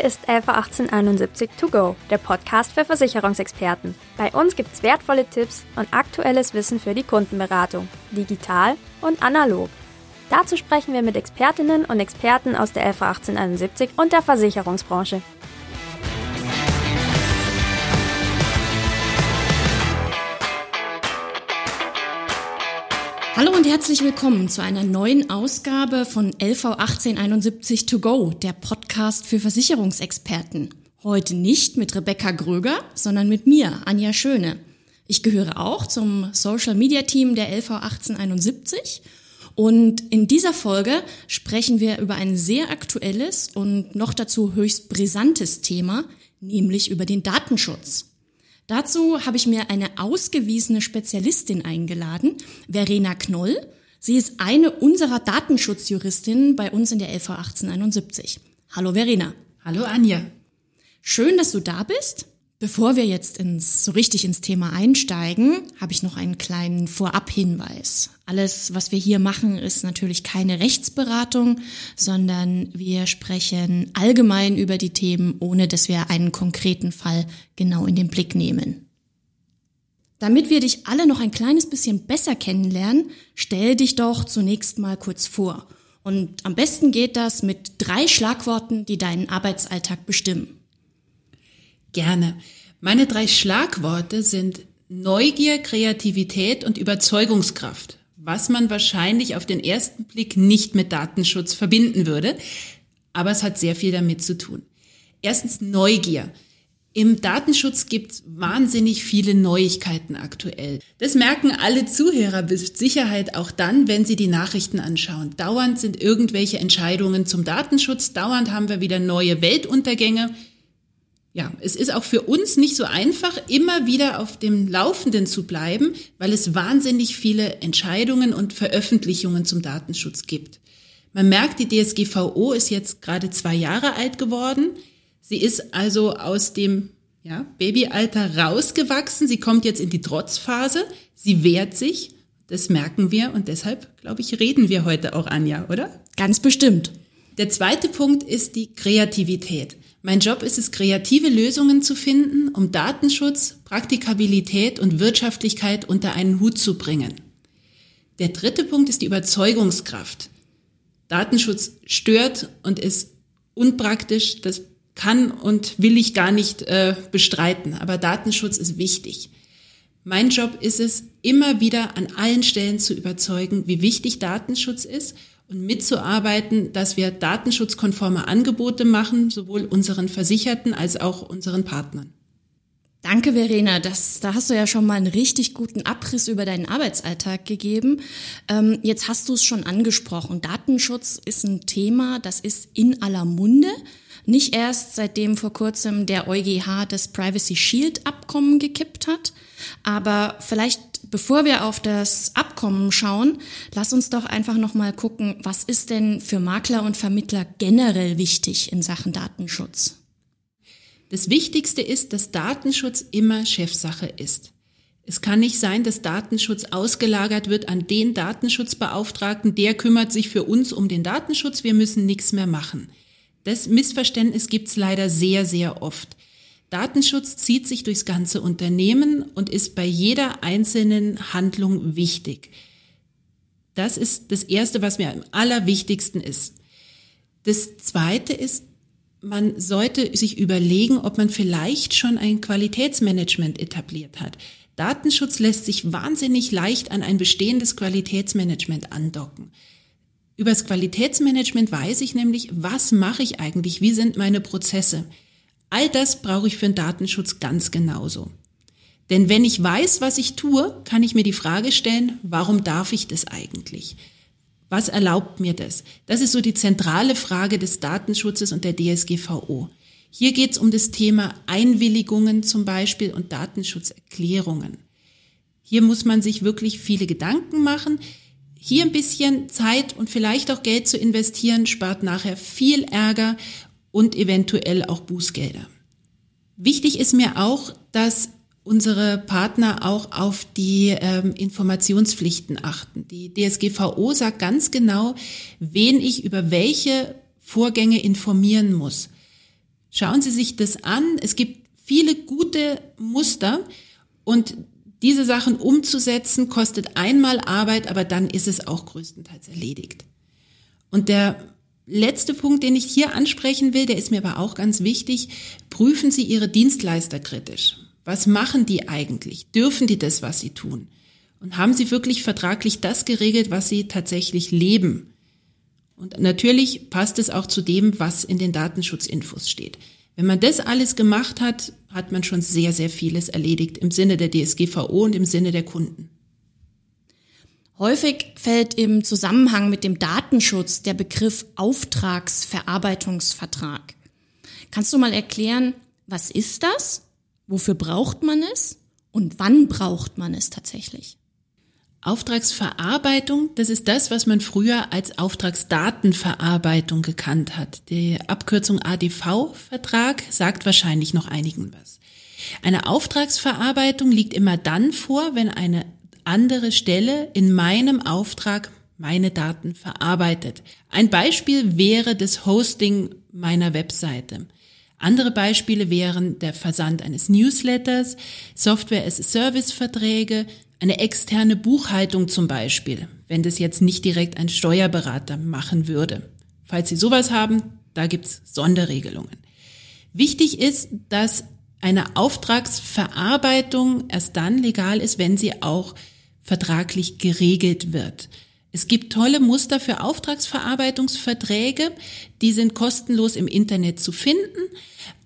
Hier ist LV 1871 To Go, der Podcast für Versicherungsexperten. Bei uns gibt's wertvolle Tipps und aktuelles Wissen für die Kundenberatung, digital und analog. Dazu sprechen wir mit Expertinnen und Experten aus der LV 1871 und der Versicherungsbranche. Hallo und herzlich willkommen zu einer neuen Ausgabe von LV 1871 To Go, der Podcast für Versicherungsexperten. Heute nicht mit Rebecca Gröger, sondern mit mir, Anja Schöne. Ich gehöre auch zum Social Media Team der LV 1871 und in dieser Folge sprechen wir über ein sehr aktuelles und noch dazu höchst brisantes Thema, nämlich über den Datenschutz. Dazu habe ich mir eine ausgewiesene Spezialistin eingeladen, Verena Knoll. Sie ist eine unserer Datenschutzjuristinnen bei uns in der LV 1871. Hallo Verena. Hallo Anja. Schön, dass du da bist. Bevor wir jetzt ins, so richtig ins Thema einsteigen, habe ich noch einen kleinen Vorabhinweis. Alles, was wir hier machen, ist natürlich keine Rechtsberatung, sondern wir sprechen allgemein über die Themen, ohne dass wir einen konkreten Fall genau in den Blick nehmen. Damit wir dich alle noch ein kleines bisschen besser kennenlernen, stell dich doch zunächst mal kurz vor. Und am besten geht das mit drei Schlagworten, die deinen Arbeitsalltag bestimmen. Gerne. Meine drei Schlagworte sind Neugier, Kreativität und Überzeugungskraft, was man wahrscheinlich auf den ersten Blick nicht mit Datenschutz verbinden würde, aber es hat sehr viel damit zu tun. Erstens Neugier. Im Datenschutz gibt es wahnsinnig viele Neuigkeiten aktuell. Das merken alle Zuhörer mit Sicherheit auch dann, wenn sie die Nachrichten anschauen. Dauernd sind irgendwelche Entscheidungen zum Datenschutz, dauernd haben wir wieder neue Weltuntergänge, ja, es ist auch für uns nicht so einfach, immer wieder auf dem Laufenden zu bleiben, weil es wahnsinnig viele Entscheidungen und Veröffentlichungen zum Datenschutz gibt. Man merkt, die DSGVO ist jetzt gerade zwei Jahre alt geworden. Sie ist also aus dem ja, Babyalter rausgewachsen. Sie kommt jetzt in die Trotzphase. Sie wehrt sich. Das merken wir und deshalb, glaube ich, reden wir heute auch, Anja, oder? Ganz bestimmt. Der zweite Punkt ist die Kreativität. Mein Job ist es, kreative Lösungen zu finden, um Datenschutz, Praktikabilität und Wirtschaftlichkeit unter einen Hut zu bringen. Der dritte Punkt ist die Überzeugungskraft. Datenschutz stört und ist unpraktisch. Das kann und will ich gar nicht äh, bestreiten. Aber Datenschutz ist wichtig. Mein Job ist es, immer wieder an allen Stellen zu überzeugen, wie wichtig Datenschutz ist und mitzuarbeiten, dass wir datenschutzkonforme Angebote machen, sowohl unseren Versicherten als auch unseren Partnern. Danke, Verena. Das, da hast du ja schon mal einen richtig guten Abriss über deinen Arbeitsalltag gegeben. Ähm, jetzt hast du es schon angesprochen. Datenschutz ist ein Thema, das ist in aller Munde. Nicht erst seitdem vor kurzem der EuGH das Privacy Shield Abkommen gekippt hat, aber vielleicht bevor wir auf das Abkommen schauen, lass uns doch einfach noch mal gucken, was ist denn für Makler und Vermittler generell wichtig in Sachen Datenschutz? Das Wichtigste ist, dass Datenschutz immer Chefsache ist. Es kann nicht sein, dass Datenschutz ausgelagert wird an den Datenschutzbeauftragten, der kümmert sich für uns um den Datenschutz, wir müssen nichts mehr machen. Das Missverständnis gibt's leider sehr, sehr oft. Datenschutz zieht sich durchs ganze Unternehmen und ist bei jeder einzelnen Handlung wichtig. Das ist das Erste, was mir am allerwichtigsten ist. Das Zweite ist, man sollte sich überlegen, ob man vielleicht schon ein Qualitätsmanagement etabliert hat. Datenschutz lässt sich wahnsinnig leicht an ein bestehendes Qualitätsmanagement andocken. Über das Qualitätsmanagement weiß ich nämlich, was mache ich eigentlich, wie sind meine Prozesse. All das brauche ich für den Datenschutz ganz genauso. Denn wenn ich weiß, was ich tue, kann ich mir die Frage stellen, warum darf ich das eigentlich? Was erlaubt mir das? Das ist so die zentrale Frage des Datenschutzes und der DSGVO. Hier geht es um das Thema Einwilligungen zum Beispiel und Datenschutzerklärungen. Hier muss man sich wirklich viele Gedanken machen. Hier ein bisschen Zeit und vielleicht auch Geld zu investieren, spart nachher viel Ärger und eventuell auch Bußgelder. Wichtig ist mir auch, dass unsere Partner auch auf die ähm, Informationspflichten achten. Die DSGVO sagt ganz genau, wen ich über welche Vorgänge informieren muss. Schauen Sie sich das an. Es gibt viele gute Muster und diese Sachen umzusetzen kostet einmal Arbeit, aber dann ist es auch größtenteils erledigt. Und der letzte Punkt, den ich hier ansprechen will, der ist mir aber auch ganz wichtig. Prüfen Sie Ihre Dienstleister kritisch. Was machen die eigentlich? Dürfen die das, was sie tun? Und haben sie wirklich vertraglich das geregelt, was sie tatsächlich leben? Und natürlich passt es auch zu dem, was in den Datenschutzinfos steht. Wenn man das alles gemacht hat, hat man schon sehr, sehr vieles erledigt im Sinne der DSGVO und im Sinne der Kunden. Häufig fällt im Zusammenhang mit dem Datenschutz der Begriff Auftragsverarbeitungsvertrag. Kannst du mal erklären, was ist das? Wofür braucht man es? Und wann braucht man es tatsächlich? Auftragsverarbeitung, das ist das, was man früher als Auftragsdatenverarbeitung gekannt hat. Die Abkürzung ADV-Vertrag sagt wahrscheinlich noch einigen was. Eine Auftragsverarbeitung liegt immer dann vor, wenn eine andere Stelle in meinem Auftrag meine Daten verarbeitet. Ein Beispiel wäre das Hosting meiner Webseite. Andere Beispiele wären der Versand eines Newsletters, Software-as-a-Service-Verträge, eine externe Buchhaltung zum Beispiel, wenn das jetzt nicht direkt ein Steuerberater machen würde. Falls Sie sowas haben, da gibt's Sonderregelungen. Wichtig ist, dass eine Auftragsverarbeitung erst dann legal ist, wenn sie auch vertraglich geregelt wird. Es gibt tolle Muster für Auftragsverarbeitungsverträge, die sind kostenlos im Internet zu finden.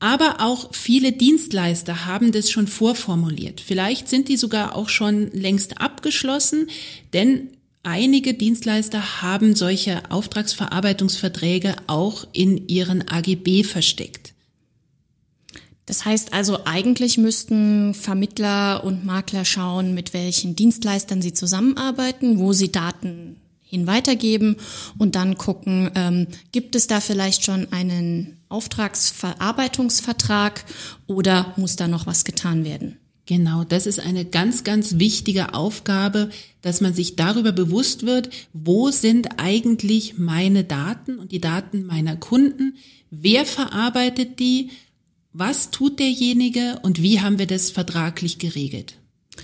Aber auch viele Dienstleister haben das schon vorformuliert. Vielleicht sind die sogar auch schon längst abgeschlossen, denn einige Dienstleister haben solche Auftragsverarbeitungsverträge auch in ihren AGB versteckt. Das heißt also, eigentlich müssten Vermittler und Makler schauen, mit welchen Dienstleistern sie zusammenarbeiten, wo sie Daten hin weitergeben und dann gucken, ähm, gibt es da vielleicht schon einen Auftragsverarbeitungsvertrag oder muss da noch was getan werden? Genau, das ist eine ganz, ganz wichtige Aufgabe, dass man sich darüber bewusst wird, wo sind eigentlich meine Daten und die Daten meiner Kunden, wer verarbeitet die, was tut derjenige und wie haben wir das vertraglich geregelt.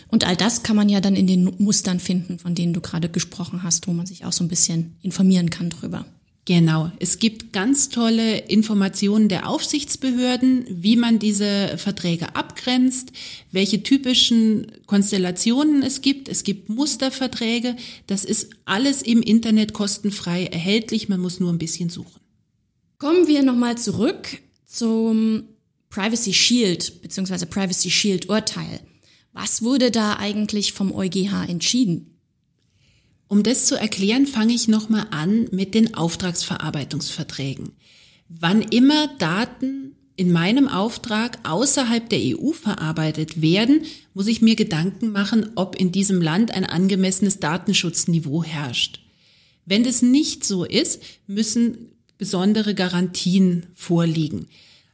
Und all das kann man ja dann in den Mustern finden, von denen du gerade gesprochen hast, wo man sich auch so ein bisschen informieren kann drüber. Genau. Es gibt ganz tolle Informationen der Aufsichtsbehörden, wie man diese Verträge abgrenzt, welche typischen Konstellationen es gibt. Es gibt Musterverträge. Das ist alles im Internet kostenfrei erhältlich. Man muss nur ein bisschen suchen. Kommen wir nochmal zurück zum Privacy Shield bzw. Privacy Shield Urteil. Was wurde da eigentlich vom EuGH entschieden? Um das zu erklären, fange ich nochmal an mit den Auftragsverarbeitungsverträgen. Wann immer Daten in meinem Auftrag außerhalb der EU verarbeitet werden, muss ich mir Gedanken machen, ob in diesem Land ein angemessenes Datenschutzniveau herrscht. Wenn das nicht so ist, müssen besondere Garantien vorliegen.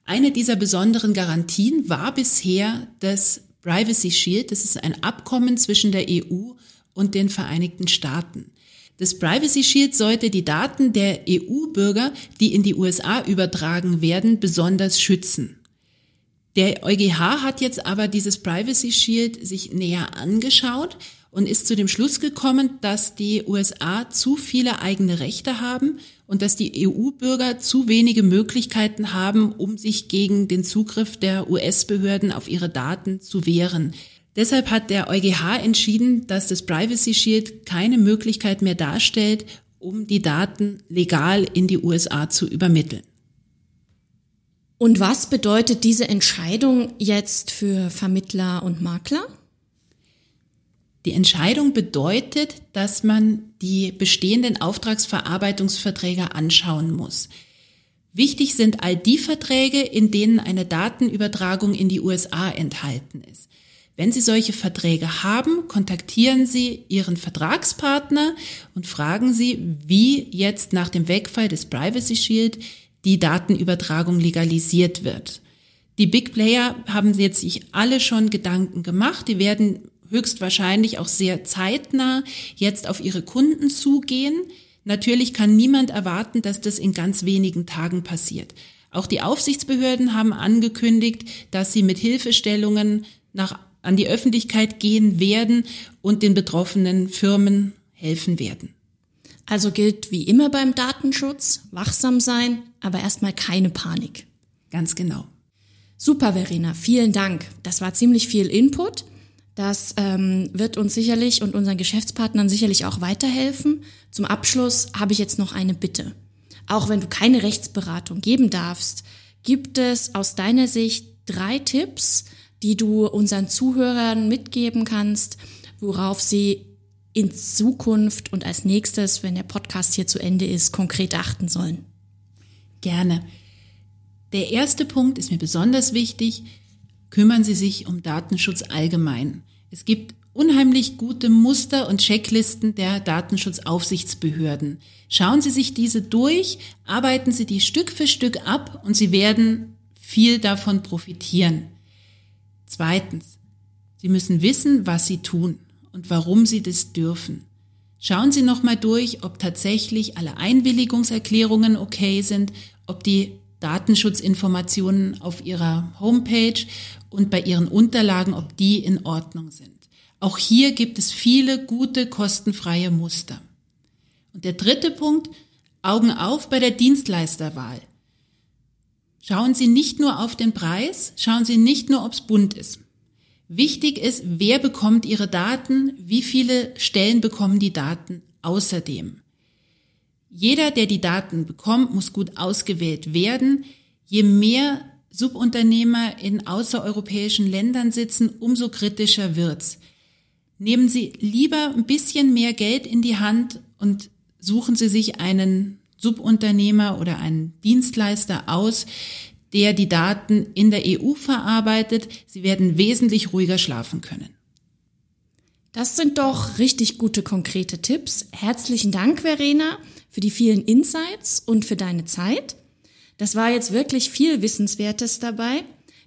Eine dieser besonderen Garantien war bisher das Privacy Shield. Das ist ein Abkommen zwischen der EU und den Vereinigten Staaten. Das Privacy Shield sollte die Daten der EU-Bürger, die in die USA übertragen werden, besonders schützen. Der EuGH hat jetzt aber dieses Privacy Shield sich näher angeschaut und ist zu dem Schluss gekommen, dass die USA zu viele eigene Rechte haben und dass die EU-Bürger zu wenige Möglichkeiten haben, um sich gegen den Zugriff der US-Behörden auf ihre Daten zu wehren. Deshalb hat der EuGH entschieden, dass das Privacy Shield keine Möglichkeit mehr darstellt, um die Daten legal in die USA zu übermitteln. Und was bedeutet diese Entscheidung jetzt für Vermittler und Makler? Die Entscheidung bedeutet, dass man die bestehenden Auftragsverarbeitungsverträge anschauen muss. Wichtig sind all die Verträge, in denen eine Datenübertragung in die USA enthalten ist. Wenn Sie solche Verträge haben, kontaktieren Sie Ihren Vertragspartner und fragen Sie, wie jetzt nach dem Wegfall des Privacy Shield die Datenübertragung legalisiert wird. Die Big Player haben jetzt sich alle schon Gedanken gemacht. Die werden höchstwahrscheinlich auch sehr zeitnah jetzt auf ihre Kunden zugehen. Natürlich kann niemand erwarten, dass das in ganz wenigen Tagen passiert. Auch die Aufsichtsbehörden haben angekündigt, dass sie mit Hilfestellungen nach, an die Öffentlichkeit gehen werden und den betroffenen Firmen helfen werden. Also gilt wie immer beim Datenschutz, wachsam sein, aber erstmal keine Panik. Ganz genau. Super, Verena, vielen Dank. Das war ziemlich viel Input. Das ähm, wird uns sicherlich und unseren Geschäftspartnern sicherlich auch weiterhelfen. Zum Abschluss habe ich jetzt noch eine Bitte. Auch wenn du keine Rechtsberatung geben darfst, gibt es aus deiner Sicht drei Tipps, die du unseren Zuhörern mitgeben kannst, worauf sie in Zukunft und als nächstes, wenn der Podcast hier zu Ende ist, konkret achten sollen? Gerne. Der erste Punkt ist mir besonders wichtig. Kümmern Sie sich um Datenschutz allgemein. Es gibt unheimlich gute Muster und Checklisten der Datenschutzaufsichtsbehörden. Schauen Sie sich diese durch, arbeiten Sie die Stück für Stück ab und Sie werden viel davon profitieren. Zweitens, Sie müssen wissen, was Sie tun und warum Sie das dürfen. Schauen Sie nochmal durch, ob tatsächlich alle Einwilligungserklärungen okay sind, ob die Datenschutzinformationen auf Ihrer Homepage und bei Ihren Unterlagen, ob die in Ordnung sind. Auch hier gibt es viele gute, kostenfreie Muster. Und der dritte Punkt, Augen auf bei der Dienstleisterwahl. Schauen Sie nicht nur auf den Preis, schauen Sie nicht nur, ob es bunt ist. Wichtig ist, wer bekommt Ihre Daten, wie viele Stellen bekommen die Daten außerdem. Jeder, der die Daten bekommt, muss gut ausgewählt werden. Je mehr Subunternehmer in außereuropäischen Ländern sitzen, umso kritischer wird's. Nehmen Sie lieber ein bisschen mehr Geld in die Hand und suchen Sie sich einen Subunternehmer oder einen Dienstleister aus, der die Daten in der EU verarbeitet. Sie werden wesentlich ruhiger schlafen können. Das sind doch richtig gute konkrete Tipps. Herzlichen Dank, Verena, für die vielen Insights und für deine Zeit. Das war jetzt wirklich viel Wissenswertes dabei.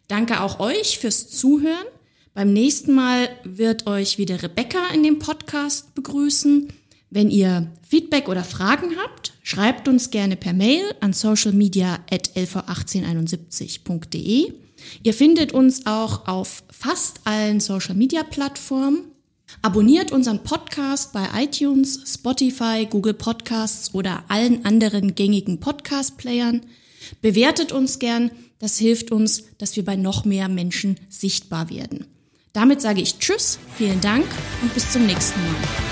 Danke auch euch fürs Zuhören. Beim nächsten Mal wird euch wieder Rebecca in dem Podcast begrüßen. Wenn ihr Feedback oder Fragen habt, schreibt uns gerne per Mail an socialmedia.lv1871.de. Ihr findet uns auch auf fast allen Social Media Plattformen. Abonniert unseren Podcast bei iTunes, Spotify, Google Podcasts oder allen anderen gängigen Podcast-Playern. Bewertet uns gern, das hilft uns, dass wir bei noch mehr Menschen sichtbar werden. Damit sage ich Tschüss, vielen Dank und bis zum nächsten Mal.